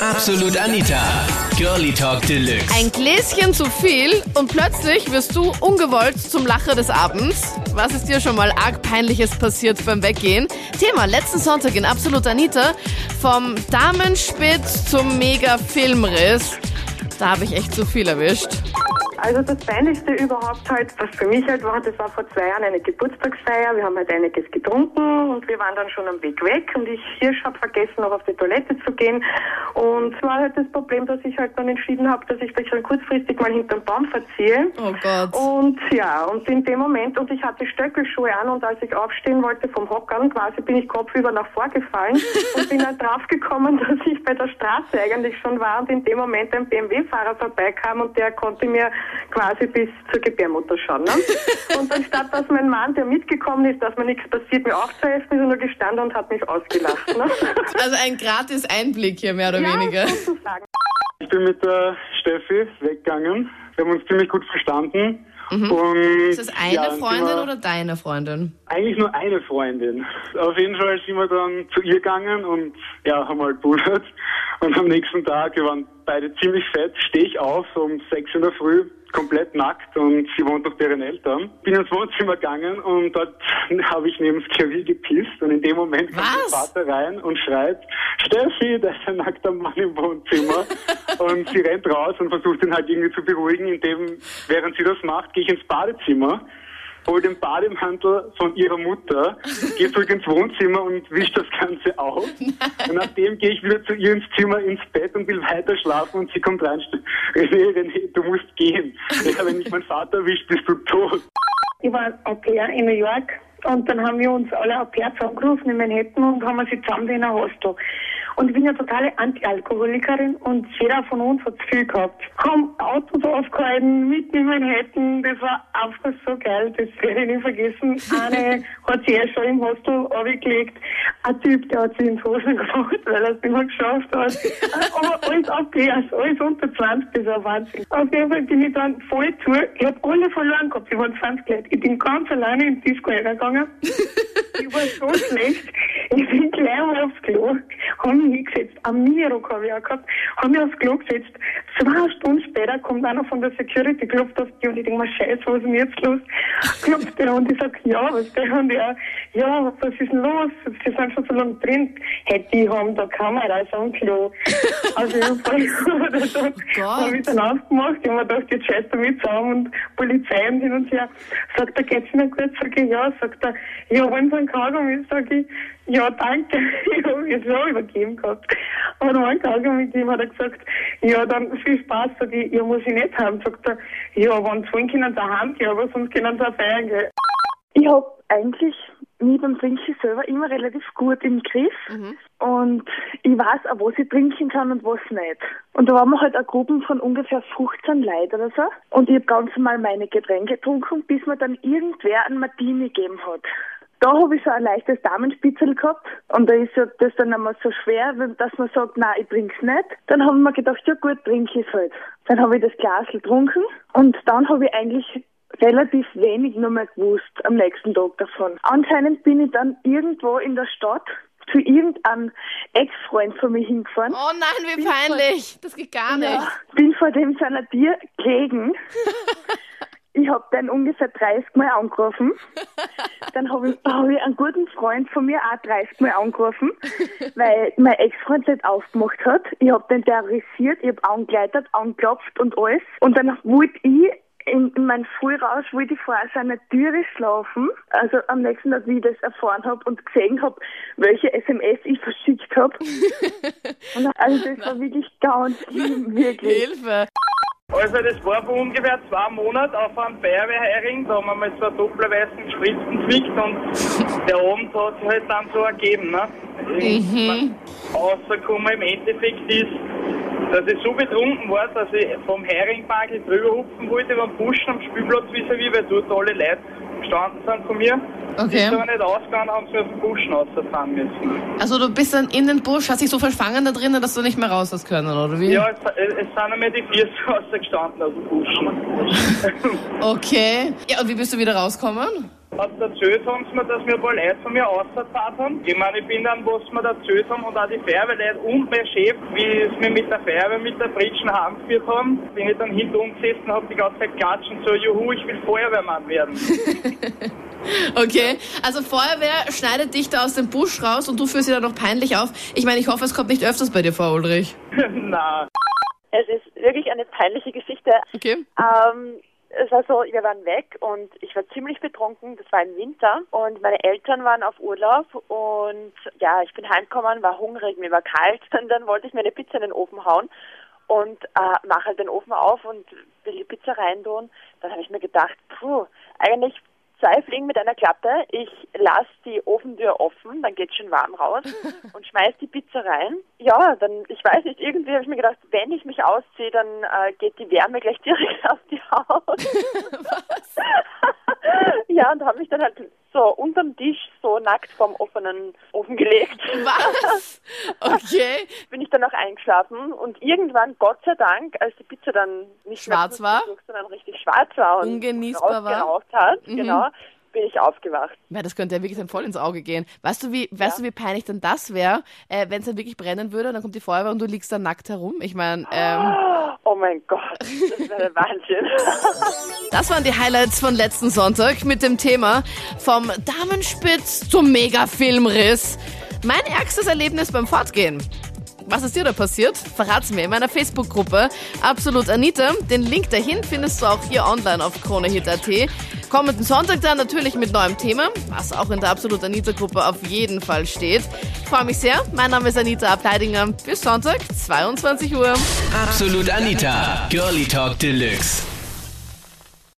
Absolut Anita. Girlie Talk Deluxe. Ein Gläschen zu viel und plötzlich wirst du ungewollt zum Lacher des Abends. Was ist dir schon mal arg peinliches passiert beim Weggehen? Thema letzten Sonntag in Absolut Anita vom Damenspitz zum Mega-Filmriss. Da habe ich echt zu viel erwischt. Also das Peinlichste überhaupt halt, was für mich halt war, das war vor zwei Jahren eine Geburtstagsfeier. Wir haben halt einiges getrunken und wir waren dann schon am Weg weg und ich hier habe vergessen, noch auf die Toilette zu gehen. Und es war halt das Problem, dass ich halt dann entschieden habe, dass ich mich dann kurzfristig mal hinterm Baum verziehe. Oh Gott. Und ja, und in dem Moment, und ich hatte Stöckelschuhe an und als ich aufstehen wollte vom Hockern, quasi bin ich kopfüber nach vorgefallen und bin dann draufgekommen, dass ich bei der Straße eigentlich schon war und in dem Moment ein BMW-Fahrer vorbeikam und der konnte mir quasi bis zur Gebärmutter schauen. Ne? Und anstatt dass mein Mann, der mitgekommen ist, dass mir nichts passiert, mir aufzuhelfen, ist er nur gestanden und hat mich ausgelacht. Ne? Also ein gratis Einblick hier, mehr oder Ja, weniger. Ich bin mit der Steffi weggegangen. Wir haben uns ziemlich gut verstanden. Und Mhm. Ist das eine ja, Freundin wir- oder deine Freundin? Eigentlich nur eine Freundin. Auf jeden Fall sind wir dann zu ihr gegangen und ja, haben halt bullert. Und am nächsten Tag, wir waren beide ziemlich fett, stehe ich auf so um sechs in der Früh, komplett nackt und sie wohnt noch bei ihren Eltern. Bin ins Wohnzimmer gegangen und dort habe ich neben das Klavier gepisst und in dem Moment kommt mein Vater rein und schreit, Steffi, da ist ein nackter Mann im Wohnzimmer. und sie rennt raus und versucht ihn halt irgendwie zu beruhigen, indem, während sie das macht, gehe ich ins Badezimmer hol den Bademantel von ihrer Mutter, gehe zurück ins Wohnzimmer und wisch das Ganze auf. Und nachdem gehe ich wieder zu ihr ins Zimmer, ins Bett und will weiter schlafen und sie kommt rein, René, René, du musst gehen. Ja, wenn mich mein Vater erwischt, bist du tot. Ich war Au pair in New York und dann haben wir uns alle Au pair zusammengerufen in Manhattan und haben uns zusammen in ein Hostel. Und ich bin ja totale Anti-Alkoholikerin und jeder von uns hat zu viel gehabt. Haben Autos aufgehalten, mitten in Manhattan, das war einfach so geil, das werde ich nicht vergessen. Eine hat sich eh schon im Hostel abgelegt. Ein Typ, der hat sich ins Hosen gemacht, weil er es nicht mehr geschafft hat. Aber alles pairs, alles unter 20, das war Wahnsinn. Auf jeden Fall bin ich dann voll zu, ich habe alle verloren gehabt, wir waren 20 Leute. Ich bin ganz alleine ins Disco reingegangen. Ich war so schlecht. Ich bin gleich mal aufs Klo, hab mich hingesetzt, am Minirock habe ich auch gehabt, hab mich aufs Klo gesetzt. Zwei Stunden später kommt einer von der Security, klopft auf die und ich denke mir, scheiße, was ist denn jetzt los? Klopft der und ich sag, ja, was der? Und er, ja, was ist denn los? Sie sind schon so lange drin. Hey, die haben da Kameras am Klo. Also jeden Fall oder so, hab ich dann aufgemacht, ich hab mir gedacht, jetzt scheiß damit zusammen und Polizei und hin und her. Sagt er, geht's Ihnen gut? Sag ich, ja. Sagt er, ja, wollen Sie einen Kaugummi? Sag ich, ja, danke. Ich hab ihn so übergeben gehabt. Aber noch einen Kaugummi gegeben, hat er gesagt, ja, dann viel Spaß. Sag ich, ja, muss ich nicht haben. Sagt er, ja, wenn Sie wollen, können Sie Hand gehen, aber sonst können Sie auch feiern gehen. Ich habe eigentlich mich beim Trinken selber immer relativ gut im Griff. Und ich weiß auch, was ich trinken kann und was nicht. Und da waren wir halt eine Gruppe von ungefähr 15 Leuten oder so. Und ich habe ganz normal meine Getränke getrunken, bis mir dann irgendwer einen Martini gegeben hat. Da habe ich so ein leichtes Damenspitzel gehabt und da ist ja das dann einmal so schwer, wenn- dass man sagt, nein, ich trink's nicht. Dann haben wir gedacht, ja gut, trinke ich halt. Dann habe ich das Glas getrunken und dann habe ich eigentlich relativ wenig nur mehr gewusst am nächsten Tag davon. Anscheinend bin ich dann irgendwo in der Stadt zu irgendeinem Ex-Freund von mir hingefahren. Oh nein, wie peinlich. Das geht gar nicht. Ja, bin vor dem seiner Tür gelegen. Ich habe den ungefähr 30 Mal angerufen. Dann habe ich, hab ich einen guten Freund von mir auch 30 Mal angerufen, weil mein Ex-Freund nicht aufgemacht hat. Ich habe den terrorisiert, ich habe angeleitet, angeklopft und alles. Und dann wollte ich in, in meinem Frührausch wollte ich vor seiner Türe schlafen. Also am nächsten Tag, wie ich das erfahren habe und gesehen habe, welche SMS ich verschickt habe. Und also das war wirklich ganz schlimm, wirklich. Hilfe. Also das war vor ungefähr zwei Monaten auf einem Feuerwehrheiring, da haben wir mal zwei doppelweißen Spritzen gekriegt und der Abend hat sich halt dann so ergeben. Ne? Mhm. Rausgekommen im Endeffekt ist, dass ich so betrunken war, dass ich vom Heiringbankel drüber hupfen wollte den Buschen am Spielplatz vis-à-vis, weil dort alle Leute gestanden sind von mir. Okay. Ist aber nicht ausgegangen, haben sie aus dem Buschen rausfahren müssen. Also du bist dann in den Busch, hast dich so verfangen da drinnen, dass du nicht mehr raus hast können, oder wie? Ja, es, es sind einmal die vier rausgestanden aus dem Buschen. Okay. Ja, und wie bist du wieder rausgekommen? Hat erzählt haben sie mir, dass mir ein paar Leute von mir ausgezahlt haben. Ich meine, ich bin dann, was sie mir erzählt haben und auch die Feuerwehrleute und mein Chef, wie sie mir mit der Feuerwehr, mit der Pritschen heimgeführt haben, bin ich dann hinter gesessen und habe die ganze Zeit klatschen, so, juhu, ich will Feuerwehrmann werden. Okay, also Feuerwehr schneidet dich da aus dem Busch raus und du führst sie dann noch peinlich auf. Ich meine, ich hoffe, es kommt nicht öfters bei dir vor, Ulrich. Na, Es ist wirklich eine peinliche Geschichte. Okay. Ähm, es war so, wir waren weg und ich war ziemlich betrunken, das war im Winter und meine Eltern waren auf Urlaub und ja, ich bin heimgekommen, war hungrig, mir war kalt und dann wollte ich mir eine Pizza in den Ofen hauen und äh, mache halt den Ofen auf und will die Pizza reintun. Dann habe ich mir gedacht, puh, eigentlich zwei Fliegen mit einer Klappe. Ich lasse die Ofentür offen, dann geht schön warm raus und schmeiß die Pizza rein. Ja, dann, ich weiß nicht, irgendwie habe ich mir gedacht, wenn ich mich ausziehe, dann äh, geht die Wärme gleich direkt auf die Haut. ja, und habe mich dann halt so unterm Tisch so nackt vorm offenen Ofen gelegt. Was? Okay. Bin ich dann auch eingeschlafen und irgendwann, Gott sei Dank, als die Pizza dann nicht Schwarz mehr war? knusprig, sondern richtig schwarz war und Ungenießbar war? hat, Mhm. genau, bin ich aufgewacht. Ja, das könnte ja wirklich dann voll ins Auge gehen. Weißt du, wie, weißt du, wie peinlich denn das wäre, äh, wenn es dann wirklich brennen würde, dann kommt die Feuerwehr und du liegst da nackt herum? Ich meine, ähm, Oh mein Gott, das wäre der Wahnsinn. das waren die Highlights von letzten Sonntag mit dem Thema vom Damenspitz zum Mega-Filmriss. Mein ärgstes Erlebnis beim Fortgehen. Was ist dir da passiert? Verrat's mir in meiner Facebook-Gruppe Absolut Anita. Den Link dahin findest du auch hier online auf kronehit.at. Kommenden Sonntag dann natürlich mit neuem Thema, was auch in der Absolut Anita-Gruppe auf jeden Fall steht. Freue mich sehr. Mein Name ist Anita Abteidinger. Bis Sonntag, 22 Uhr. Absolut Anita, Girlie Talk Deluxe.